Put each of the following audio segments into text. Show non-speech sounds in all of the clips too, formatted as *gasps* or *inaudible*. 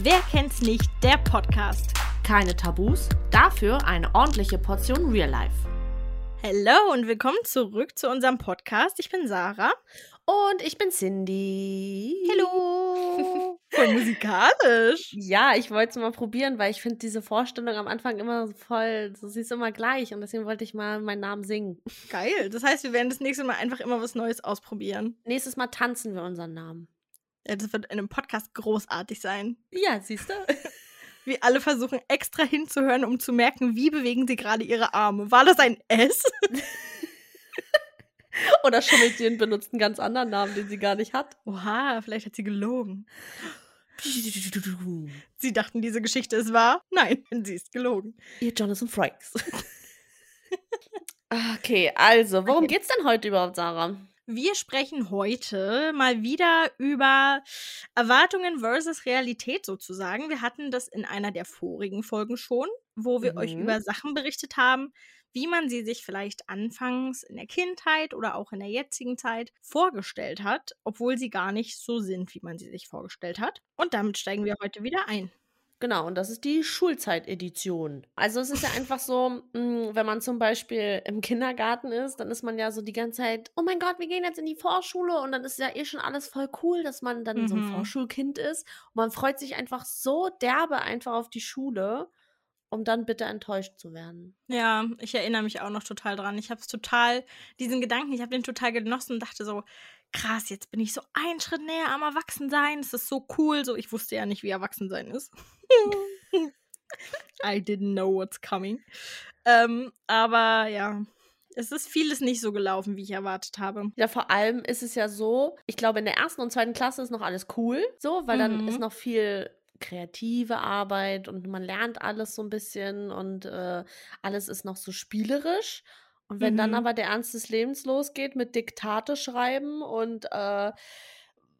Wer kennt's nicht? Der Podcast. Keine Tabus, dafür eine ordentliche Portion Real Life. Hallo und willkommen zurück zu unserem Podcast. Ich bin Sarah. Und ich bin Cindy. Hallo. *laughs* Voll musikalisch. Ja, ich wollte es mal probieren, weil ich finde diese Vorstellung am Anfang immer voll, so sie ist immer gleich und deswegen wollte ich mal meinen Namen singen. Geil. Das heißt, wir werden das nächste Mal einfach immer was Neues ausprobieren. Nächstes Mal tanzen wir unseren Namen. Ja, das wird in einem Podcast großartig sein. Ja, siehst du? *laughs* Wir alle versuchen extra hinzuhören, um zu merken, wie bewegen sie gerade ihre Arme. War das ein S? *laughs* Oder Schummeltieren benutzt einen ganz anderen Namen, den sie gar nicht hat. Oha, vielleicht hat sie gelogen. *gasps* Sie dachten, diese Geschichte ist wahr? Nein, *laughs* sie ist gelogen. Ihr Jonathan Frakes. okay, also, worum Okay. geht's denn heute überhaupt, Sarah? Wir sprechen heute mal wieder über Erwartungen versus Realität sozusagen. Wir hatten das in einer der vorigen Folgen schon, wo wir euch Mhm. über Sachen berichtet haben, wie man sie sich vielleicht anfangs in der Kindheit oder auch in der jetzigen Zeit vorgestellt hat, obwohl sie gar nicht so sind, wie man sie sich vorgestellt hat. Und damit steigen wir heute wieder ein. Genau, und das ist die Schulzeitedition. Also es ist ja einfach so, mh, wenn man zum Beispiel im Kindergarten ist, dann ist man ja so die ganze Zeit, oh mein Gott, wir gehen jetzt in die Vorschule und dann ist ja eh schon alles voll cool, dass man dann so ein Mhm. Vorschulkind ist. Und man freut sich einfach so derbe einfach auf die Schule, um dann bitte enttäuscht zu werden. Ja, ich erinnere mich auch noch total dran. Ich habe es total, diesen Gedanken, ich habe den total genossen und dachte so, krass, jetzt bin ich so einen Schritt näher am Erwachsensein. Das ist so cool. So, ich wusste ja nicht, wie Erwachsensein ist. *laughs* I didn't know what's coming. Ähm, aber ja, es ist vieles nicht so gelaufen, wie ich erwartet habe. Ja, vor allem ist es ja so, ich glaube, in der ersten und zweiten Klasse ist noch alles cool, so, weil dann Mhm. ist noch viel kreative Arbeit und man lernt alles so ein bisschen und äh, alles ist noch so spielerisch. Und wenn dann Mhm. aber der Ernst des Lebens losgeht mit Diktate schreiben und äh,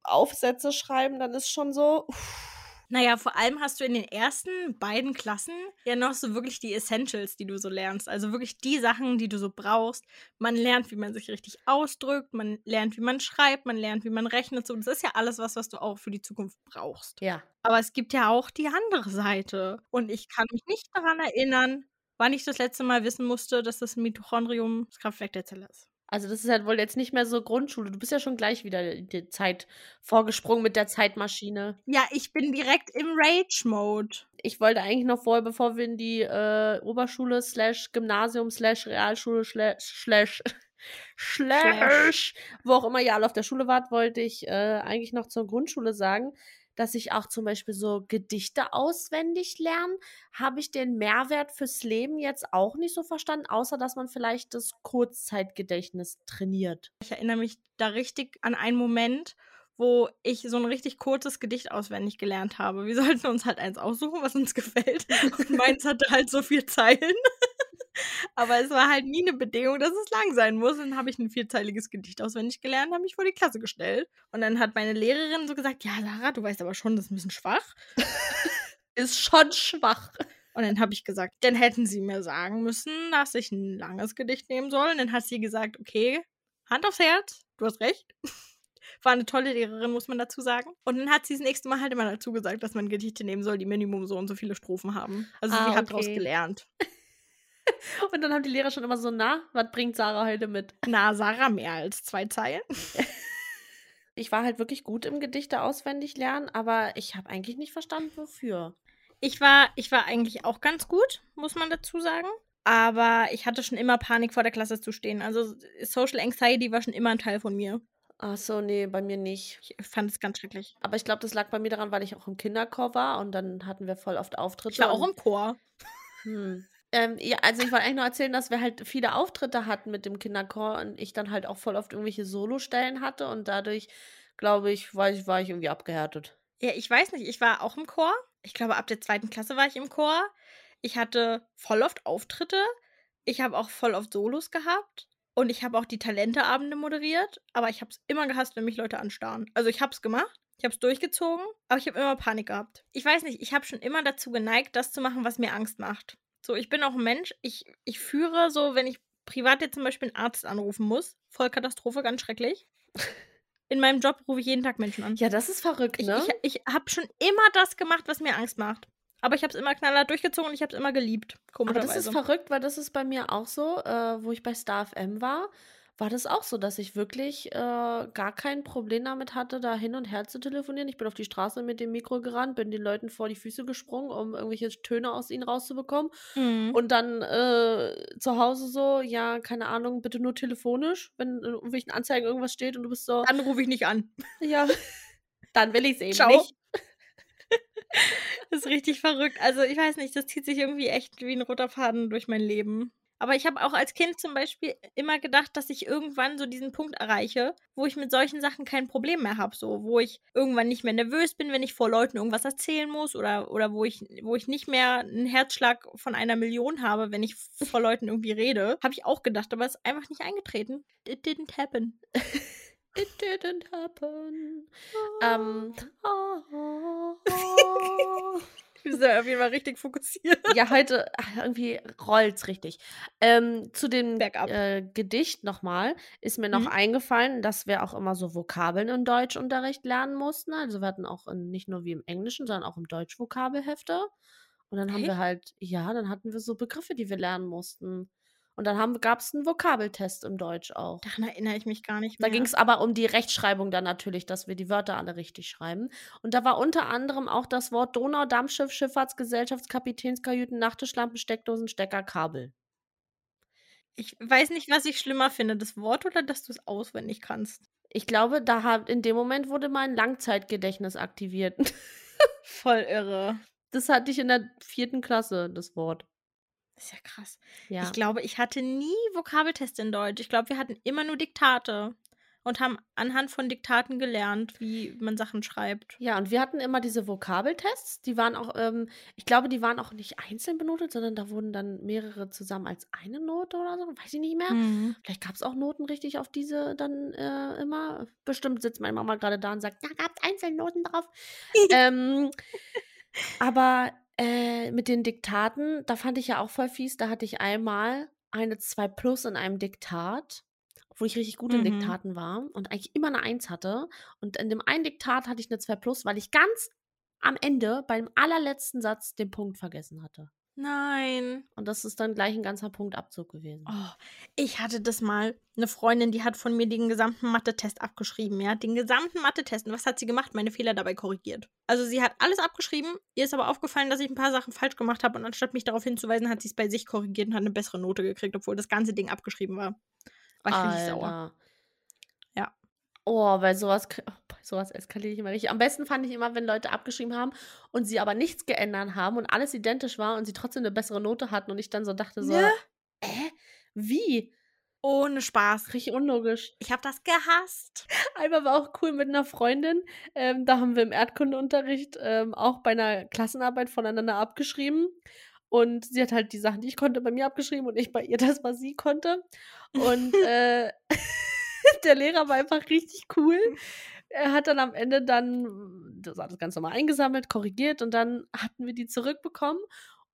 Aufsätze schreiben, dann ist schon so. uff. Naja, vor allem hast du in den ersten beiden Klassen ja noch so wirklich die Essentials, die du so lernst. Also wirklich die Sachen, die du so brauchst. Man lernt, wie man sich richtig ausdrückt, man lernt, wie man schreibt, man lernt, wie man rechnet. So, das ist ja alles was, was du auch für die Zukunft brauchst. Ja. Aber es gibt ja auch die andere Seite. Und ich kann mich nicht daran erinnern, wann ich das letzte Mal wissen musste, dass das Mitochondrium das Kraftwerk der Zelle ist. Also das ist halt wohl jetzt nicht mehr so Grundschule. Du bist ja schon gleich wieder in die Zeit vorgesprungen mit der Zeitmaschine. Ja, ich bin direkt im Rage-Mode. Ich wollte eigentlich noch vorher, bevor wir in die äh, Oberschule slash Gymnasium slash Realschule slash slash *laughs* slash wo auch immer ihr alle auf der Schule wart, wollte ich äh, eigentlich noch zur Grundschule sagen, dass ich auch zum Beispiel so Gedichte auswendig lerne. Habe ich den Mehrwert fürs Leben jetzt auch nicht so verstanden, außer dass man vielleicht das Kurzzeitgedächtnis trainiert. Ich erinnere mich da richtig an einen Moment, wo ich so ein richtig kurzes Gedicht auswendig gelernt habe. Wir *laughs* sollten uns halt eins aussuchen, was uns gefällt. *laughs* Und meins hatte halt so vier Zeilen. Aber es war halt nie eine Bedingung, dass es lang sein muss. Und dann habe ich ein vierzeiliges Gedicht auswendig gelernt, habe mich vor die Klasse gestellt. Und dann hat meine Lehrerin so gesagt: Ja, Sarah, du weißt aber schon, das ist ein bisschen schwach. *laughs* Ist schon schwach. Und dann habe ich gesagt, dann hätten sie mir sagen müssen, dass ich ein langes Gedicht nehmen soll. Und dann hat sie gesagt, okay, Hand aufs Herz, du hast recht. *laughs* War eine tolle Lehrerin, muss man dazu sagen. Und dann hat sie das nächste Mal halt immer dazu gesagt, dass man Gedichte nehmen soll, die Minimum so und so viele Strophen haben. Also Ah, sie hat daraus gelernt. *laughs* Und dann haben die Lehrer schon immer so, na, was bringt Sarah heute mit? Na, Sarah, mehr als zwei Zeilen. *laughs* Ich war halt wirklich gut im Gedichte auswendig lernen, aber ich habe eigentlich nicht verstanden, wofür. Ich war, ich war eigentlich auch ganz gut, muss man dazu sagen. Aber ich hatte schon immer Panik, vor der Klasse zu stehen. Also Social Anxiety war schon immer ein Teil von mir. Ach so, nee, bei mir nicht. Ich fand es ganz schrecklich. Aber ich glaube, das lag bei mir daran, weil ich auch im Kinderchor war und dann hatten wir voll oft Auftritte. Ich war auch im Chor. Hm. Ähm, ja, also ich wollte eigentlich nur erzählen, dass wir halt viele Auftritte hatten mit dem Kinderchor und ich dann halt auch voll oft irgendwelche Solostellen hatte und dadurch, glaube ich, war ich, war ich irgendwie abgehärtet. Ja, ich weiß nicht, ich war auch im Chor. Ich glaube, ab der zweiten Klasse war ich im Chor. Ich hatte voll oft Auftritte. Ich habe auch voll oft Solos gehabt. Und ich habe auch die Talenteabende moderiert. Aber ich habe es immer gehasst, wenn mich Leute anstarren. Also ich habe es gemacht. Ich habe es durchgezogen. Aber ich habe immer Panik gehabt. Ich weiß nicht, ich habe schon immer dazu geneigt, das zu machen, was mir Angst macht. So, ich bin auch ein Mensch. Ich, ich führe so, wenn ich privat jetzt zum Beispiel einen Arzt anrufen muss. Vollkatastrophe, ganz schrecklich. In meinem Job rufe ich jeden Tag Menschen an. Ja, das ist verrückt, Ich, ne? ich, ich habe schon immer das gemacht, was mir Angst macht. Aber ich habe es immer knallhart durchgezogen und ich habe es immer geliebt. Aber das ist verrückt, weil das ist bei mir auch so, äh, wo ich bei Star FM war, war das auch so, dass ich wirklich äh, gar kein Problem damit hatte, da hin und her zu telefonieren. Ich bin auf die Straße mit dem Mikro gerannt, bin den Leuten vor die Füße gesprungen, um irgendwelche Töne aus ihnen rauszubekommen. Mhm. Und dann äh, zu Hause so, ja, keine Ahnung, bitte nur telefonisch, wenn in irgendwelchen Anzeigen irgendwas steht und du bist so, Dann rufe ich nicht an. ja, *laughs* dann will ich es eben Ciao. nicht. *laughs* Das ist richtig verrückt. Also ich weiß nicht, das zieht sich irgendwie echt wie ein roter Faden durch mein Leben. Aber ich habe auch als Kind zum Beispiel immer gedacht, dass ich irgendwann so diesen Punkt erreiche, wo ich mit solchen Sachen kein Problem mehr habe. So, wo ich irgendwann nicht mehr nervös bin, wenn ich vor Leuten irgendwas erzählen muss oder, oder wo, ich, wo ich nicht mehr einen Herzschlag von einer Million habe, wenn ich vor Leuten irgendwie rede. Habe ich auch gedacht, aber es ist einfach nicht eingetreten. It didn't happen. *laughs* It didn't happen. Ähm, *laughs* *laughs* Wir sind auf jeden Fall richtig fokussiert. ja, heute irgendwie rollt's richtig. Ähm, zu dem äh, Gedicht nochmal ist mir noch Mhm. eingefallen, dass wir auch immer so Vokabeln im Deutschunterricht lernen mussten. Also wir hatten auch in, nicht nur wie im Englischen, sondern auch im Deutsch Vokabelhefte. Und dann haben wir halt, ja, dann hatten wir so Begriffe, die wir lernen mussten. Und dann gab es einen Vokabeltest im Deutsch auch. Daran erinnere ich mich gar nicht Da mehr. ging es aber um die Rechtschreibung dann natürlich, dass wir die Wörter alle richtig schreiben. Und da war unter anderem auch das Wort Donau, Dampfschiff, Schifffahrtsgesellschaft, Kapitänskajüten, Nachttischlampen, Steckdosen, Stecker, Kabel. Ich weiß nicht, was ich schlimmer finde, das Wort oder dass du es auswendig kannst. Ich glaube, da hat, in dem Moment wurde mein Langzeitgedächtnis aktiviert. *laughs* Voll irre. Das hatte ich in der vierten Klasse, das Wort. Ist ja krass. Ja. Ich glaube, ich hatte nie Vokabeltest in Deutsch. Ich glaube, wir hatten immer nur Diktate und haben anhand von Diktaten gelernt, wie man Sachen schreibt. Ja, und wir hatten immer diese Vokabeltests. Die waren auch, ähm, ich glaube, die waren auch nicht einzeln benotet, sondern da wurden dann mehrere zusammen als eine Note oder so. Weiß ich nicht mehr. Mhm. Vielleicht gab es auch Noten richtig auf diese dann äh, immer. Bestimmt sitzt meine Mama gerade da und sagt, da gab es einzelne Noten drauf. *laughs* ähm, aber äh, mit den Diktaten, da fand ich ja auch voll fies. Da hatte ich einmal eine 2 Plus in einem Diktat, wo ich richtig gut in Mhm. Diktaten war und eigentlich immer eine 1 hatte. Und in dem einen Diktat hatte ich eine 2 Plus, weil ich ganz am Ende beim allerletzten Satz den Punkt vergessen hatte. Nein. Und das ist dann gleich ein ganzer Punktabzug gewesen. Oh, ich hatte das mal. Eine Freundin, die hat von mir den gesamten Mathe-Test abgeschrieben. Ja, den gesamten Mathe-Test. Und was hat sie gemacht? Meine Fehler dabei korrigiert. Also sie hat alles abgeschrieben. Ihr ist aber aufgefallen, dass ich ein paar Sachen falsch gemacht habe. Und anstatt mich darauf hinzuweisen, hat sie es bei sich korrigiert und hat eine bessere Note gekriegt, obwohl das ganze Ding abgeschrieben war. War ich richtig sauer. Ja. Oh, bei sowas, bei sowas eskaliere ich immer richtig. Am besten fand ich immer, wenn Leute abgeschrieben haben und sie aber nichts geändert haben und alles identisch war und sie trotzdem eine bessere Note hatten und ich dann so dachte so, Ne? äh, wie? Ohne Spaß. Richtig unlogisch. Ich habe das gehasst. Einmal war auch cool mit einer Freundin. Ähm, da haben wir im Erdkundeunterricht ähm, auch bei einer Klassenarbeit voneinander abgeschrieben. Und sie hat halt die Sachen, die ich konnte, bei mir abgeschrieben und ich bei ihr das, was sie konnte. Und *laughs* äh, *laughs* der Lehrer war einfach richtig cool. Er hat dann am Ende dann das alles ganz normal eingesammelt, korrigiert und dann hatten wir die zurückbekommen.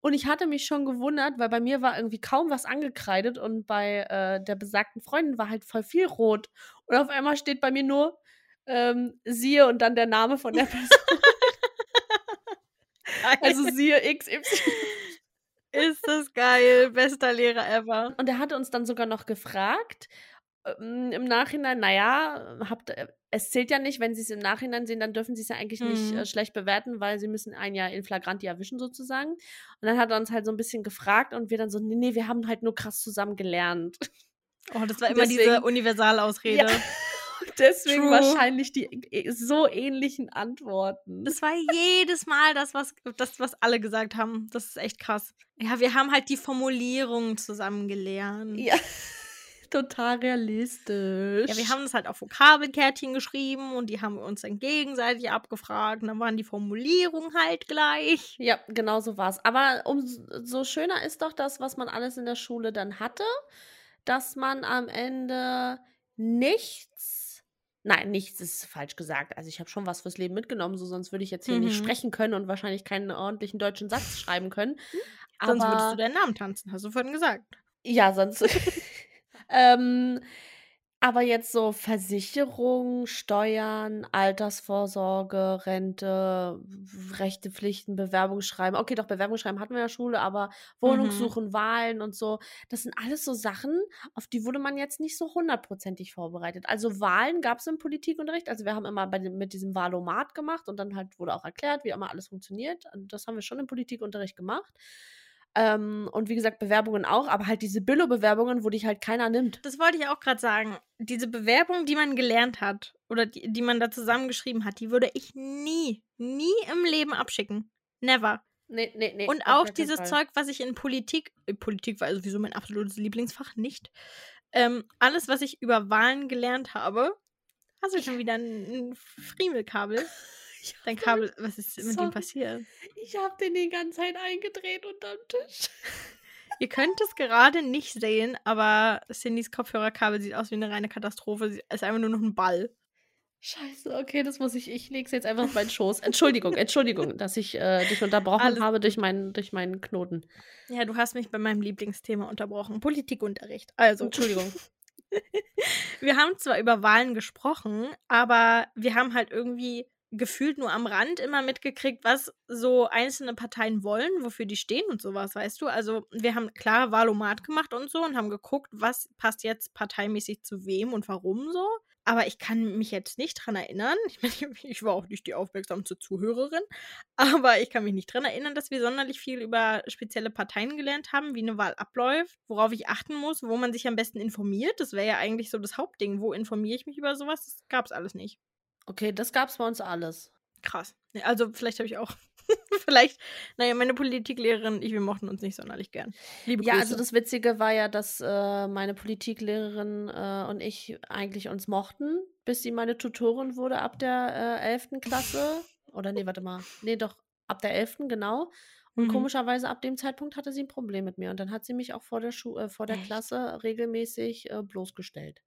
Und ich hatte mich schon gewundert, weil bei mir war irgendwie kaum was angekreidet und bei äh, der besagten Freundin war halt voll viel rot. Und auf einmal steht bei mir nur ähm, siehe und dann der Name von der Person. *laughs* also siehe XY. ist das geil. Bester Lehrer ever. Und er hatte uns dann sogar noch gefragt, im Nachhinein, naja, habt, äh, es zählt ja nicht, wenn sie es im Nachhinein sehen, dann dürfen sie es ja eigentlich nicht Mhm. äh, schlecht bewerten, weil sie müssen ein Jahr in Flagranti erwischen sozusagen. Und dann hat er uns halt so ein bisschen gefragt und wir dann so, nee, nee, wir haben halt nur krass zusammen gelernt. Oh, das *laughs* war immer diese deswegen- Universalausrede. *laughs* Und deswegen True. wahrscheinlich die äh, so ähnlichen Antworten. Das war jedes Mal das was, das, was alle gesagt haben. Das ist echt krass. Ja, wir haben halt die Formulierung zusammen gelernt. ja, total realistisch. Ja, wir haben das halt auf Vokabelkärtchen geschrieben und die haben wir uns dann gegenseitig abgefragt. Und dann waren die Formulierungen halt gleich. Ja, genau so war es. Aber umso schöner ist doch das, was man alles in der Schule dann hatte, dass man am Ende nichts, nein, nichts ist falsch gesagt. Also ich habe schon was fürs Leben mitgenommen, so sonst würde ich jetzt hier nicht Mhm. sprechen können und wahrscheinlich keinen ordentlichen deutschen Satz schreiben können. Sonst Aber- würdest du deinen Namen tanzen, hast du vorhin gesagt. Ja, sonst. *laughs* ähm, Aber jetzt so Versicherung, Steuern, Altersvorsorge, Rente, Rechte, Pflichten, Bewerbung schreiben. Okay, doch, Bewerbung schreiben hatten wir in der Schule, aber Wohnung Mhm. Wahlen und so, das sind alles so Sachen, auf die wurde man jetzt nicht so hundertprozentig vorbereitet. Also, Wahlen gab's im Politikunterricht. Also, wir haben immer bei mit diesem Wahlomat gemacht und dann halt wurde auch erklärt, wie immer alles funktioniert. Das haben wir schon im Politikunterricht gemacht. Ähm, und wie gesagt, Bewerbungen auch, aber halt diese Billo-Bewerbungen, wo dich halt keiner nimmt. Das wollte ich auch grad sagen. Diese Bewerbung, die man gelernt hat oder die die man da zusammengeschrieben hat, die würde ich nie, nie im Leben abschicken. Never. Ne, ne, ne, Und auch dieses Fall. Zeug, was ich in Politik äh, Politik war sowieso mein absolutes Lieblingsfach, nicht. Ähm, alles, was ich über Wahlen gelernt habe hast du schon wieder 'n 'n Friemelkabel? *laughs* Ich Dein Kabel was ist mit dem sorry. passiert? Ich habe den die ganze Zeit eingedreht unterm Tisch. *laughs* Ihr könnt es gerade nicht sehen, aber Cindys Kopfhörerkabel sieht aus wie 'ne reine Katastrophe. Sie ist einfach nur noch 'n Ball. Scheiße, okay, das muss ich ich lege es jetzt einfach auf meinen Schoß. Entschuldigung, Entschuldigung, dass ich, äh, dich unterbrochen Alles habe durch meinen durch meinen Knoten. Ja, du hast mich bei meinem Lieblingsthema unterbrochen, Politikunterricht. Also Entschuldigung. *laughs* wir haben zwar über Wahlen gesprochen, aber wir haben halt irgendwie gefühlt nur am Rand immer mitgekriegt, was so einzelne Parteien wollen, wofür die stehen und so was, weißt du? Also, wir haben klar Wahlomat gemacht und so und haben geguckt, was passt jetzt parteimäßig zu wem und warum so. Aber ich kann mich jetzt nicht dran erinnern *laughs* ich meine, ich war auch nicht die aufmerksamste Zuhörerin, aber ich kann mich nicht dran erinnern, dass wir sonderlich viel über spezielle Parteien gelernt haben, wie 'ne Wahl abläuft, worauf ich achten muss, wo man sich am besten informiert. Das wäre ja eigentlich so das Hauptding. Wo informiere ich mich über so was? Das gab's alles nicht. Okay, das gab's bei uns alles. Krass. Also, vielleicht habe ich auch *laughs* vielleicht na ja, meine Politiklehrerin ich, wir mochten uns nicht sonderlich gern. Liebe Ja, Grüße. also, das Witzige war ja, dass, äh, meine Politiklehrerin, äh, und ich eigentlich uns mochten, bis sie meine Tutorin wurde ab der, äh, 11. Klasse. Oder ne, warte mal. Ne, doch, ab der 11., genau. Und Mhm. komischerweise ab dem Zeitpunkt hatte sie 'n Problem mit mir. Und dann hat sie mich auch vor der Schu äh, vor der Echt? Klasse regelmäßig, äh, bloßgestellt.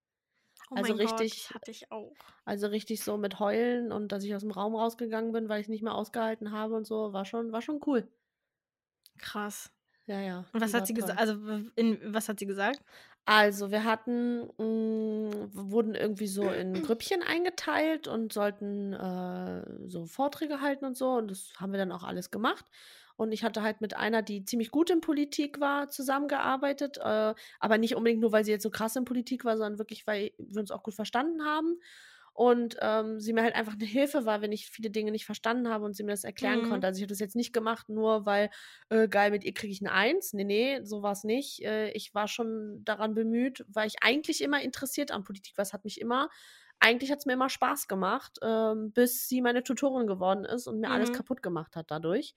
Oh Also, Gott, richtig das hatte ich auch. also, richtig so mit Heulen und dass ich aus'm Raum rausgegangen bin, weil ich's nicht mehr ausgehalten habe und so, war schon war schon cool. Krass. Ja, ja, Und was hat sie gesa toll. also, in was hat sie gesagt? Also, wir hatten hm, w wurden irgendwie so in Grüppchen eingeteilt und sollten, äh, so Vorträge halten und so und das haben wir dann auch alles gemacht. Und ich hatte halt mit einer, die ziemlich gut in Politik war, zusammengearbeitet, äh, aber nicht unbedingt nur, weil sie jetzt so krass in Politik war, sondern wirklich, weil wir uns auch gut verstanden haben. Und, ähm, sie mir halt einfach 'ne Hilfe war, wenn ich viele Dinge nicht verstanden habe und sie mir das erklären Mhm. konnte. Also, ich habe das jetzt nicht gemacht, nur weil, äh, geil, mit ihr kriege ich 'ne Eins. Ne, ne, so war's nicht. Äh, ich war schon daran bemüht, weil ich eigentlich immer interessiert an Politik war. Es hat mich immer eigentlich hat's mir immer Spaß gemacht, ähm, bis sie meine Tutorin geworden ist und mir alles Mhm. kaputt gemacht hat dadurch.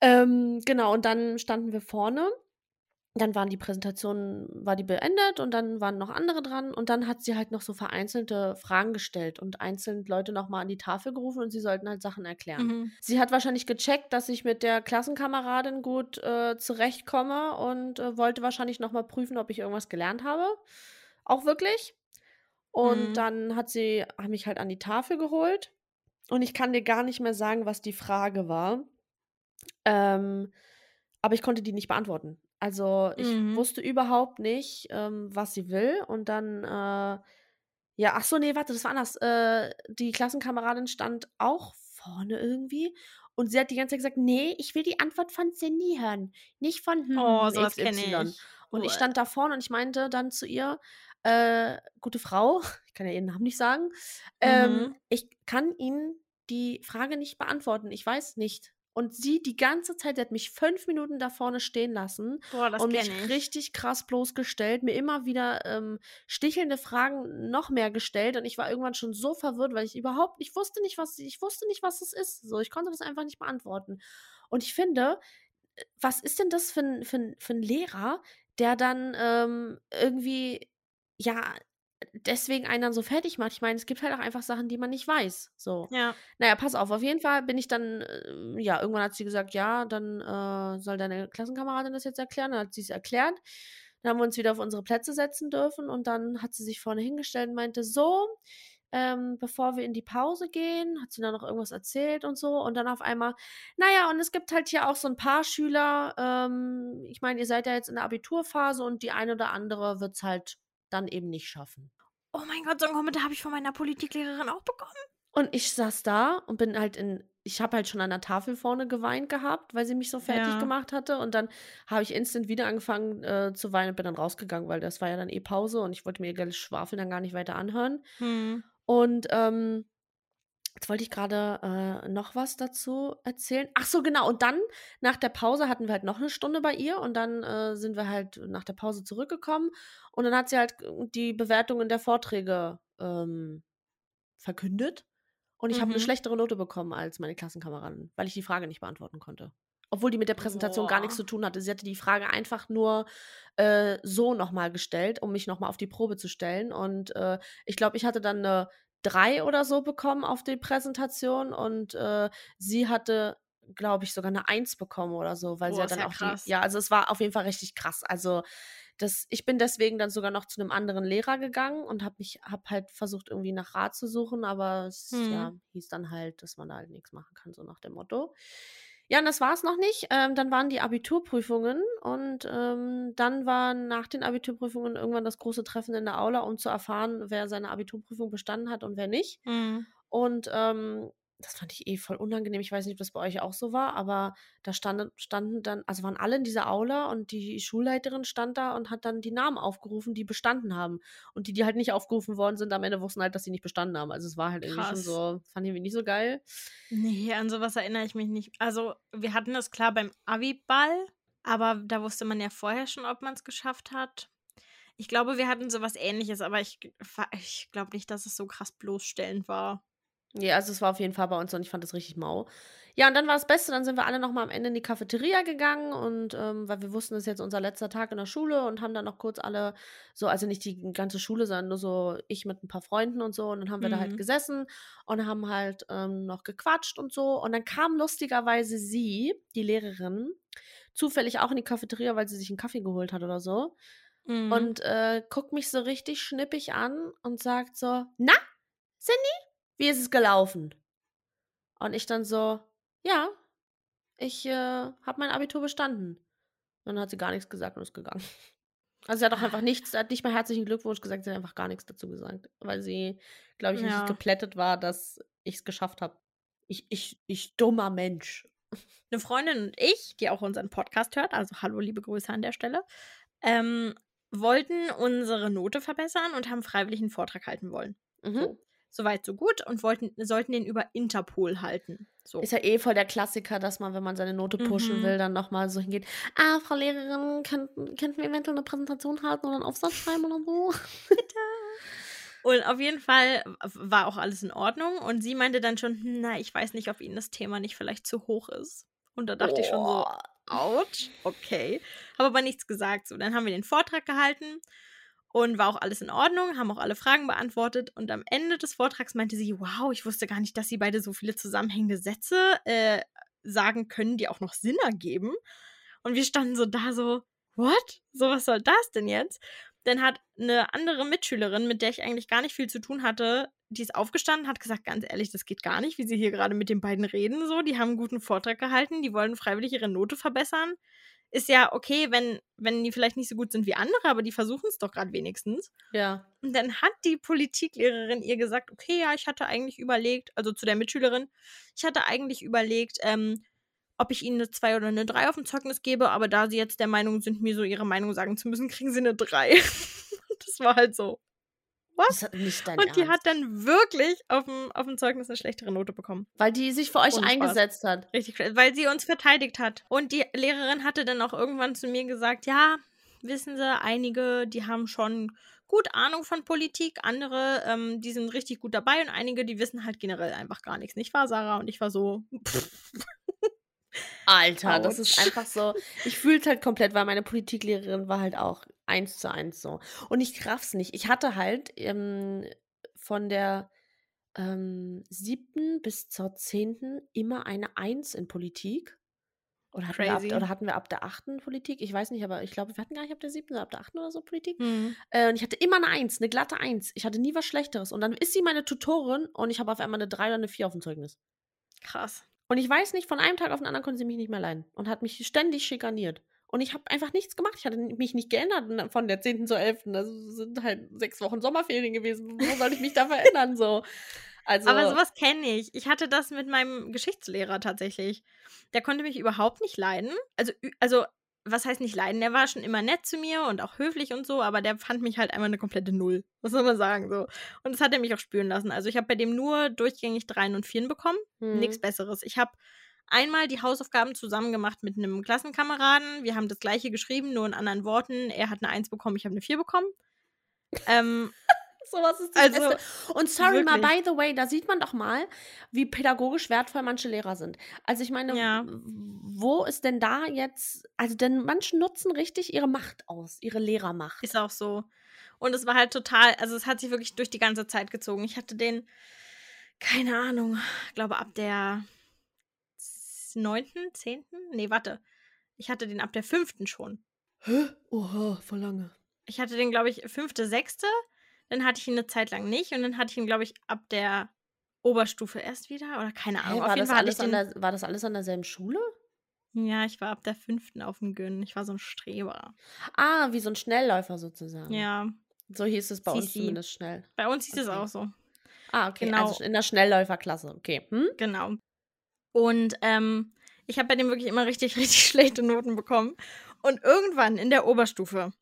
Ähm, genau, und dann standen wir vorne. Dann waren die Präsentationen war die beendet und dann waren noch andere dran und dann hat sie halt noch so vereinzelte Fragen gestellt und einzeln Leute noch mal an die Tafel gerufen und sie sollten halt Sachen erklären. Mhm. Sie hat wahrscheinlich gecheckt, dass ich mit der Klassenkameradin gut, äh, zurechtkomme und, äh, wollte wahrscheinlich noch mal prüfen, ob ich irgendwas gelernt habe. Auch wirklich. Und Mhm. dann hat sie hat mich halt an die Tafel geholt und ich kann dir gar nicht mehr sagen, was die Frage war. Ähm, aber ich konnte die nicht beantworten. Also, ich Mhm. wusste überhaupt nicht, ähm, was sie will und dann, äh ja, ach so, ne, warte, das war anders. Äh, die Klassenkameradin stand auch vorne irgendwie und sie hat die ganze Zeit gesagt: „Ne, ich will die Antwort von Cindy hören, nicht von hm, Oh, hm, so was kenne XY.“ ich. Und ich stand da vorne und ich meinte dann zu ihr: „Äh, gute Frau“ *laughs* ich kann ja ihren Namen nicht sagen, ähm: Mhm. „Ich kann Ihnen die Frage nicht beantworten. Ich weiß nicht.“ Und sie die ganze Zeit sie hat mich 5 Minuten da vorne stehen lassen Boah, und mich ich. richtig krass bloßgestellt, mir immer wieder, ähm, stichelnde Fragen noch mehr gestellt und ich war irgendwann schon so verwirrt, weil ich überhaupt ich wusste nicht, was ich wusste nicht, was es ist. So, ich konnte das einfach nicht beantworten. Und ich finde, äh, was ist denn das für 'n für 'n für 'n Lehrer, der dann, ähm, irgendwie, ja, deswegen einen dann so fertig macht? Ich meine, es gibt halt auch einfach Sachen, die man nicht weiß, so. Ja. Na ja, pass auf, auf jeden Fall bin ich dann äh, ja, irgendwann hat sie gesagt: „Ja, dann, äh, soll deine Klassenkameradin das jetzt erklären.“ Dann hat sie's erklärt. Dann haben wir uns wieder auf unsere Plätze setzen dürfen und dann hat sie sich vorne hingestellt und meinte: „So, ähm, bevor wir in die Pause gehen“ hat sie dann noch irgendwas erzählt und so und dann auf einmal: „Na ja, und es gibt halt hier auch so 'n paar Schüler, ähm ich meine, ihr seid ja jetzt in der Abiturphase und die eine oder andere wird's halt dann eben nicht schaffen. Oh mein Gott, so einen Kommentar habe ich von meiner Politiklehrerin auch bekommen. Und ich saß da und bin halt in, ich habe halt schon an der Tafel vorne geweint gehabt, weil sie mich so fertig Ja. gemacht hatte. Und dann habe ich instant wieder angefangen äh, zu weinen und bin dann rausgegangen, weil das war ja dann eh Pause und ich wollte mir ihr geiles Schwafel dann gar nicht weiter anhören. Hm. Und ähm, jetzt wollte ich gerade äh, noch was dazu erzählen. Ach so, genau. Und dann nach der Pause hatten wir halt noch eine Stunde bei ihr und dann äh, sind wir halt nach der Pause zurückgekommen und dann hat sie halt die Bewertungen der Vorträge ähm, verkündet. Und ich habe eine Mhm. schlechtere Note bekommen als meine Klassenkameraden, weil ich die Frage nicht beantworten konnte. Obwohl die mit der Präsentation gar nichts Boah. zu tun hatte. Sie hatte die Frage einfach nur äh, so nochmal gestellt, um mich nochmal auf die Probe zu stellen. Und äh, ich glaube, ich hatte dann eine 3 oder so bekommen auf die Präsentation und äh, sie hatte, glaube ich, sogar eine 1 bekommen oder so, weil sie Boah, ja dann ja auch krass. die. Ja, also es war auf jeden Fall richtig krass. Also das, ich bin deswegen dann sogar noch zu einem anderen Lehrer gegangen und habe mich, habe halt versucht, irgendwie nach Rat zu suchen, aber es Hm. ja, hieß dann halt, dass man da halt nichts machen kann, so nach dem Motto. Ja, und das war es noch nicht. Ähm, dann waren die Abiturprüfungen und ähm, dann war nach den Abiturprüfungen irgendwann das große Treffen in der Aula, um zu erfahren, wer seine Abiturprüfung bestanden hat und wer nicht. Hm. Und ähm, das fand ich eh voll unangenehm. Ich weiß nicht, ob das bei euch auch so war, aber da standen, standen dann, also waren alle in dieser Aula und die Schulleiterin stand da und hat dann die Namen aufgerufen, die bestanden haben. Und die, die halt nicht aufgerufen worden sind, am Ende wussten halt, dass sie nicht bestanden haben. Also es war halt irgendwie schon Krass. so, fand ich irgendwie nicht so geil. Nee, an sowas erinnere ich mich nicht. Also, wir hatten das klar beim Abi-Ball, aber da wusste man ja vorher schon, ob man es geschafft hat. Ich glaube, wir hatten sowas ähnliches, aber ich, ich glaube nicht, dass es so krass bloßstellend war. Ja, also es war auf jeden Fall bei uns und ich fand das richtig mau. Ja, und dann war das Beste, dann sind wir alle nochmal am Ende in die Cafeteria gegangen und ähm, weil wir wussten, das ist jetzt unser letzter Tag in der Schule und haben dann noch kurz alle so, also nicht die ganze Schule, sondern nur so ich mit ein paar Freunden und so und dann haben wir da halt Mhm. gesessen und haben halt ähm, noch gequatscht und so und dann kam lustigerweise sie, die Lehrerin, zufällig auch in die Cafeteria, weil sie sich einen Kaffee geholt hat oder so Mhm. und äh, guckt mich so richtig schnippig an und sagt so, na, Cindy, wie ist es gelaufen? Und ich dann so, ja, ich äh, habe mein Abitur bestanden. Und dann hat sie gar nichts gesagt und ist gegangen. *laughs* Also sie hat auch einfach nichts, hat nicht mal herzlichen Glückwunsch gesagt, sie hat einfach gar nichts dazu gesagt, weil sie, glaube ich, Ja. richtig geplättet war, dass ich es geschafft habe. Ich, ich, ich dummer Mensch. eine Freundin und ich, die auch unseren Podcast hört, also hallo, liebe Grüße an der Stelle, ähm, wollten unsere Note verbessern und haben freiwillig einen Vortrag halten wollen. Mhm. So. Soweit, so gut und wollten, sollten den über Interpol halten. So. Ist ja eh voll der Klassiker, dass man, wenn man seine Note pushen Mhm. will, dann nochmal so hingeht. Ah, Frau Lehrerin, könnten, könnten wir eventuell eine Präsentation halten oder einen Aufsatz schreiben oder so? *laughs* Und auf jeden Fall war auch alles in Ordnung. Und sie meinte dann schon, hm, na, ich weiß nicht, ob Ihnen das Thema nicht vielleicht zu hoch ist. Und da dachte ich schon so, Oh. ouch, okay. Habe aber nichts gesagt. So, dann haben wir den Vortrag gehalten und war auch alles in Ordnung, haben auch alle Fragen beantwortet. Und am Ende des Vortrags meinte sie, wow, ich wusste gar nicht, dass Sie beide so viele zusammenhängende Sätze äh, sagen können, die auch noch Sinn ergeben. Und wir standen so da so, what? So, was soll das denn jetzt? Dann hat eine andere Mitschülerin, mit der ich eigentlich gar nicht viel zu tun hatte, die ist aufgestanden, hat gesagt, ganz ehrlich, das geht gar nicht, wie sie hier gerade mit den beiden reden. So, die haben einen guten Vortrag gehalten, die wollen freiwillig ihre Note verbessern. Ist ja okay, wenn, wenn die vielleicht nicht so gut sind wie andere, aber die versuchen es doch gerade wenigstens. Ja. Und dann hat die Politiklehrerin ihr gesagt, okay, ja, ich hatte eigentlich überlegt, also zu der Mitschülerin, ich hatte eigentlich überlegt, ähm, ob ich ihnen eine 2 oder eine 3 auf dem Zeugnis gebe, aber da sie jetzt der Meinung sind, mir so ihre Meinung sagen zu müssen, kriegen sie eine 3. *laughs* das war halt so. Dein Und die Ernst. hat dann wirklich auf dem, auf dem Zeugnis eine schlechtere Note bekommen. Weil die sich für euch eingesetzt hat. Richtig, weil sie uns verteidigt hat. Und die Lehrerin hatte dann auch irgendwann zu mir gesagt, ja, wissen Sie, einige, die haben schon gut Ahnung von Politik, andere, ähm, die sind richtig gut dabei und einige, die wissen halt generell einfach gar nichts. Nicht wahr, Sarah? Und ich war so, Alter, das ist einfach so. Ich fühle es halt komplett, weil meine Politiklehrerin war halt auch eins zu eins so. Und ich raff's nicht. Ich hatte halt ähm, von der ähm, siebten bis zur zehnten immer eine Eins in Politik. Oder hatten, wir ab, oder hatten wir ab der achten Politik? Ich weiß nicht, aber ich glaube, wir hatten gar nicht ab der siebten oder ab der achten oder so Politik. hm. Äh, und ich hatte immer eine Eins, eine glatte Eins. Ich hatte nie was Schlechteres. Und dann ist sie meine Tutorin und ich habe auf einmal eine drei oder eine vier auf dem Zeugnis. krass. Und ich weiß nicht, von einem Tag auf den anderen konnte sie mich nicht mehr leiden und hat mich ständig schikaniert. Und ich habe einfach nichts gemacht. Ich hatte mich nicht geändert von der 10. zur 11. Das sind halt sechs Wochen Sommerferien gewesen. Wo soll ich mich da verändern? So. Also, Aber sowas kenne ich. Ich hatte das mit meinem Geschichtslehrer tatsächlich. Der konnte mich überhaupt nicht leiden. Also, also was heißt nicht leiden? Der war schon immer nett zu mir und auch höflich und so, aber der fand mich halt einfach eine komplette Null. *laughs* Was soll man sagen so? Und das hat er mich auch spüren lassen. Also ich habe bei dem nur durchgängig Dreien und Vieren bekommen. hm. Nichts Besseres. Ich habe einmal die Hausaufgaben zusammen gemacht mit einem Klassenkameraden. Wir haben das gleiche geschrieben, nur in anderen Worten. Er hat eine Eins bekommen, ich habe eine Vier bekommen. ähm, *laughs* Sowas ist das Also, Beste. Und sorry mal, wirklich. by the way, da sieht man doch mal, wie pädagogisch wertvoll manche Lehrer sind. Also ich meine, Ja. wo ist denn da jetzt, also denn manche nutzen richtig ihre Macht aus, ihre Lehrermacht. Ist auch so. Und es war halt total, also es hat sich wirklich durch die ganze Zeit gezogen. Ich hatte den, keine Ahnung, glaube ab der neunten, zehnten? Nee, warte. Ich hatte den ab der fünften schon. Hä? Oha, voll lange. Ich hatte den, glaube ich, fünfte, sechste. Dann hatte ich ihn eine Zeit lang nicht. Und dann hatte ich ihn, glaube ich, ab der Oberstufe erst wieder. Oder keine Ahnung. war, auf jeden das Fall hatte ich alles den. an der, war das alles an derselben Schule? ja, ich war ab der fünften auf dem Gyn. Ich war so ein Streber. Ah, wie so ein Schnellläufer sozusagen. Ja, So hieß es bei uns Sisi. zumindest schnell. bei uns hieß es Okay. auch so. Ah, okay. Genau. Also in der Schnellläuferklasse. Okay. Hm? Genau. Und ähm, ich habe bei dem wirklich immer richtig, *laughs* richtig schlechte Noten bekommen. Und irgendwann in der Oberstufe,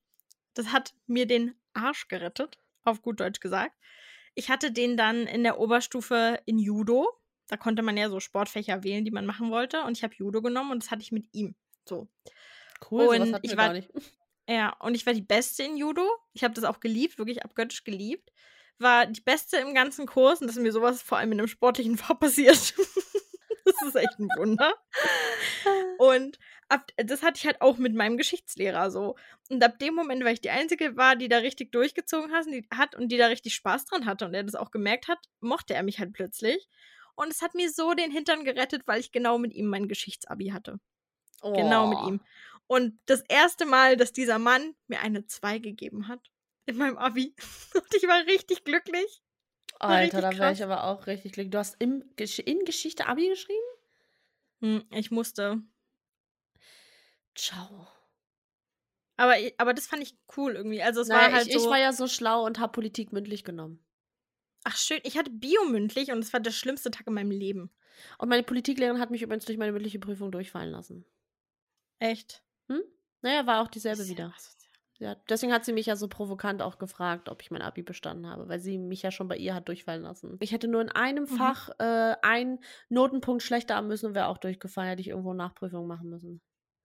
das hat mir den Arsch gerettet, auf gut Deutsch gesagt. Ich hatte den dann in der Oberstufe in Judo. Da konnte man ja so Sportfächer wählen, die man machen wollte. Und ich habe Judo genommen und das hatte ich mit ihm. So. Cool, Und ich war- gar nicht. Ja, und ich war die Beste in Judo. Ich habe das auch geliebt, wirklich abgöttisch geliebt. War die Beste im ganzen Kurs und das ist mir sowas vor allem in einem sportlichen *laughs* Fach passiert. Das ist echt ein Wunder. Und ab, das hatte ich halt auch mit meinem Geschichtslehrer so. Und ab dem Moment, weil ich die Einzige war, die da richtig durchgezogen hat, die, hat und die da richtig Spaß dran hatte und er das auch gemerkt hat, mochte er mich halt plötzlich. Und es hat mir so den Hintern gerettet, weil ich genau mit ihm mein Geschichtsabi hatte. Genau mit Oh. ihm. Und das erste Mal, dass dieser Mann mir eine 2 gegeben hat in meinem Abi. *laughs* Und ich war richtig glücklich. Alter, da wäre ich aber auch richtig glücklich. Du hast im, in Geschichte Abi geschrieben? Hm, ich musste. Ciao. Aber, aber das fand ich cool irgendwie. Also es Naja, war halt ich, so. ich war ja so schlau und habe Politik mündlich genommen. ach schön, ich hatte Bio mündlich und es war der schlimmste Tag in meinem Leben. Und meine Politiklehrerin hat mich übrigens durch meine mündliche Prüfung durchfallen lassen. Echt. Naja, war auch dieselbe wieder. asozial. Ja, deswegen hat sie mich ja so provokant auch gefragt, ob ich mein Abi bestanden habe, weil sie mich ja schon bei ihr hat durchfallen lassen. Ich hätte nur in einem Mhm. Fach äh, einen Notenpunkt schlechter haben müssen und wäre auch durchgefallen, hätte ich irgendwo Nachprüfung machen müssen.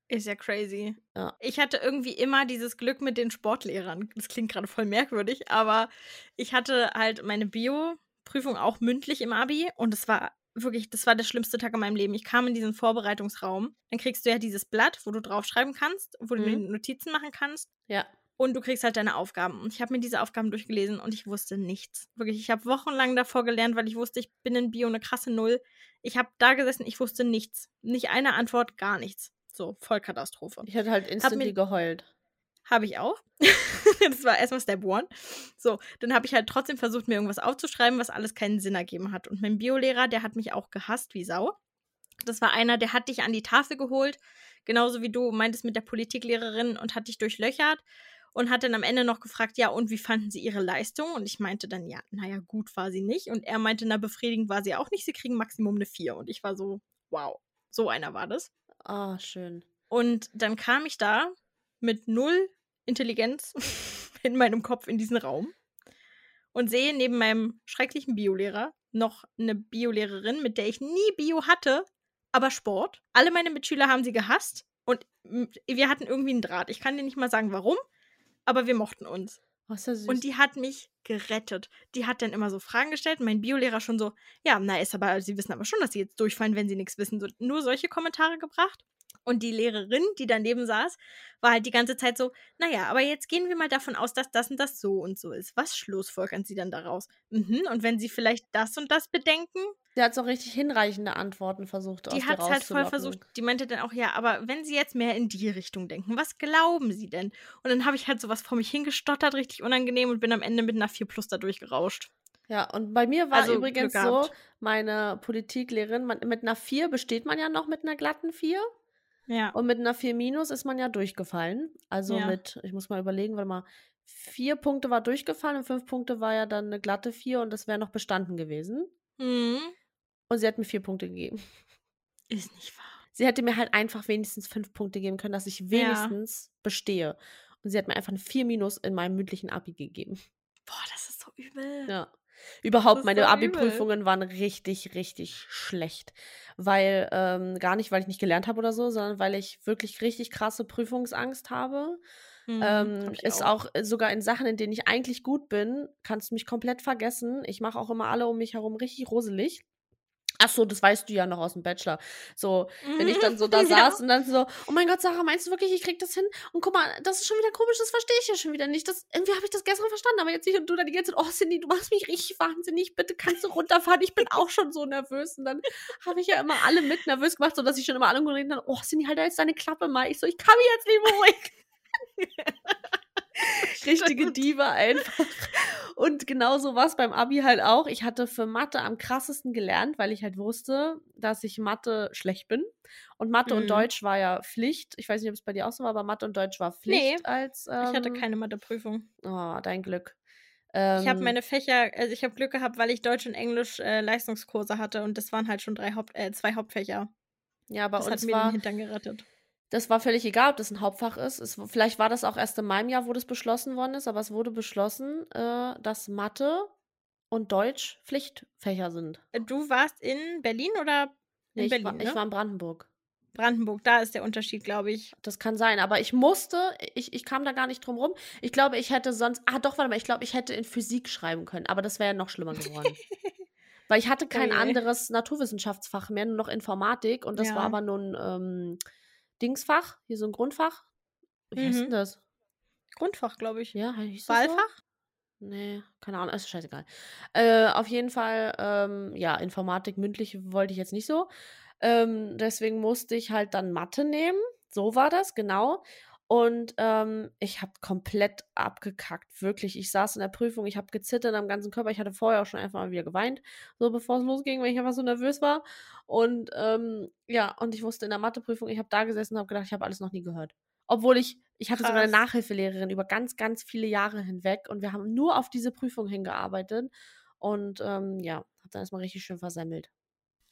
Ist ja crazy. Ja. Ich hatte irgendwie immer dieses Glück mit den Sportlehrern. Das klingt gerade voll merkwürdig, aber ich hatte halt meine Bio-Prüfung auch mündlich im Abi und es war wirklich, das war der schlimmste Tag in meinem Leben. Ich kam in diesen Vorbereitungsraum. Dann kriegst du ja dieses Blatt, wo du draufschreiben kannst, wo du Mhm. dir Notizen machen kannst. Ja. Und du kriegst halt deine Aufgaben. Und ich habe mir diese Aufgaben durchgelesen und ich wusste nichts. Wirklich, ich habe wochenlang davor gelernt, weil ich wusste, ich bin in Bio eine krasse Null. Ich habe da gesessen, ich wusste nichts. Nicht eine Antwort, gar nichts. So, Vollkatastrophe. Ich hätte halt instantly geheult. Habe ich auch. *laughs* das war erstmal Step One. So, dann habe ich halt trotzdem versucht, mir irgendwas aufzuschreiben, was alles keinen Sinn ergeben hat. Und mein Biolehrer, der hat mich auch gehasst wie Sau. Das war einer, der hat dich an die Tafel geholt, genauso wie du meintest mit der Politiklehrerin und hat dich durchlöchert und hat dann am Ende noch gefragt, ja, und wie fanden Sie Ihre Leistung? Und ich meinte dann, ja, naja, gut war sie nicht. Und er meinte, na, befriedigend war sie auch nicht, sie kriegen Maximum eine 4. Und ich war so, wow, so einer war das. Ah, schön. Und dann kam ich da mit null Intelligenz *laughs* in meinem Kopf in diesen Raum und sehe neben meinem schrecklichen Biolehrer noch eine Biolehrerin, mit der ich nie Bio hatte, aber Sport. Alle meine Mitschüler haben sie gehasst und wir hatten irgendwie einen Draht. Ich kann dir nicht mal sagen, warum, aber wir mochten uns. Ist ja. Und die hat mich gerettet. Die hat dann immer so Fragen gestellt. Mein Biolehrer schon so, ja, na, ist aber, sie wissen aber schon, dass sie jetzt durchfallen, wenn sie nichts wissen. So, nur solche Kommentare gebracht. Und die Lehrerin, die daneben saß, war halt die ganze Zeit so, naja, aber jetzt gehen wir mal davon aus, dass das und das so und so ist. Was schlussfolgern sie dann daraus? Mhm, und wenn sie vielleicht das und das bedenken, Sie hat so richtig hinreichende Antworten versucht, die hat es halt voll versucht. Die meinte dann auch, ja, aber wenn sie jetzt mehr in die Richtung denken, was glauben sie denn? Und dann habe ich halt sowas vor mich hingestottert, richtig unangenehm und bin am Ende mit einer 4 plus da durchgerauscht. Ja, und bei mir war Also, übrigens so, meine Politiklehrerin, man, mit einer 4 besteht man ja noch mit einer glatten 4. Ja. Und mit einer 4 minus ist man ja durchgefallen. Also Ja. mit, ich muss mal überlegen, warte mal, vier Punkte war durchgefallen und fünf Punkte war ja dann eine glatte 4 und das wäre noch bestanden gewesen. Mhm. Und sie hat mir vier Punkte gegeben. Ist nicht wahr. Sie hätte mir halt einfach wenigstens fünf Punkte geben können, dass ich Ja. wenigstens bestehe. Und sie hat mir einfach eine 4 minus in meinem mündlichen Abi gegeben. Boah, das ist so übel. Ja. Überhaupt, meine. Abi-Prüfungen waren richtig, richtig schlecht. Weil, ähm, gar nicht, weil ich nicht gelernt habe oder so, sondern weil ich wirklich richtig krasse Prüfungsangst habe. Mhm, Ähm, ist auch äh, sogar in Sachen, in denen ich eigentlich gut bin, kannst du mich komplett vergessen. Ich mache auch immer alle um mich herum richtig roselig. Ach so, das weißt du ja noch aus dem Bachelor. So, wenn ich dann so da Mhm. *laughs* Ja. saß und dann so, oh mein Gott, Sarah, meinst du wirklich, ich krieg das hin? Und guck mal, das ist schon wieder komisch, das verstehe ich ja schon wieder nicht. Das, irgendwie habe ich das gestern verstanden, aber jetzt nicht. Und du dann die ganze Zeit, oh Cindy, du machst mich richtig wahnsinnig, bitte kannst du runterfahren, ich bin *laughs* auch schon so nervös. Und dann habe ich ja immer alle mit nervös gemacht, sodass ich schon immer alle geredet habe, oh Cindy, halt da jetzt deine Klappe mal. Ich so, ich kann mich jetzt nicht beruhigen. *laughs* Richtige Diva einfach. Und genauso war es beim Abi halt auch. Ich hatte für Mathe am krassesten gelernt, weil ich halt wusste, dass ich Mathe schlecht bin. Und Mathe Mhm. und Deutsch war ja Pflicht. Ich weiß nicht, ob es bei dir auch so war, aber Mathe und Deutsch war Pflicht Nee, als. Ähm, Ich hatte keine Matheprüfung. Oh, dein Glück. Ich habe Ähm, meine Fächer, also ich habe Glück gehabt, weil ich Deutsch und Englisch äh, Leistungskurse hatte und das waren halt schon drei Haupt, äh, zwei Hauptfächer. ja, bei Das hat uns mir den war. Hintern gerettet. Das war völlig egal, ob das ein Hauptfach ist. Es, vielleicht war das auch erst in meinem Jahr, wo das beschlossen worden ist, aber es wurde beschlossen, äh, dass Mathe und Deutsch Pflichtfächer sind. Äh, Du warst in Berlin oder in ich, Berlin, war, ne? ich war in Brandenburg. Brandenburg, da ist der Unterschied, glaube ich. Das kann sein, aber ich musste, ich, ich kam da gar nicht drum rum. Ich glaube, ich hätte sonst, ah doch, warte mal, ich glaube, ich hätte in Physik schreiben können, aber das wäre ja noch schlimmer geworden. *laughs* Weil ich hatte kein je. anderes Naturwissenschaftsfach mehr, nur noch Informatik und das war Ja. aber nur ein ähm, Dingsfach, hier so ein Grundfach. Wie heißt denn Mhm. das? Grundfach, glaube ich. Ja, hieß das so? Wahlfach? Nee, keine Ahnung, ist scheißegal. Äh, auf jeden Fall, ähm, ja, Informatik mündlich wollte ich jetzt nicht so. Ähm, deswegen musste ich halt dann Mathe nehmen. So war das, genau. Und ähm, ich habe komplett abgekackt, wirklich. Ich saß in der Prüfung, ich habe gezittert am ganzen Körper. Ich hatte vorher auch schon einfach mal wieder geweint, so bevor es losging, weil ich einfach so nervös war. Und ähm, ja, und ich wusste in der Matheprüfung, ich habe da gesessen und habe gedacht, ich habe alles noch nie gehört. Obwohl ich, ich hatte sogar eine Krass. Nachhilfelehrerin über ganz, ganz viele Jahre hinweg und wir haben nur auf diese Prüfung hingearbeitet. Und ähm, ja, habe dann erstmal richtig schön versemmelt.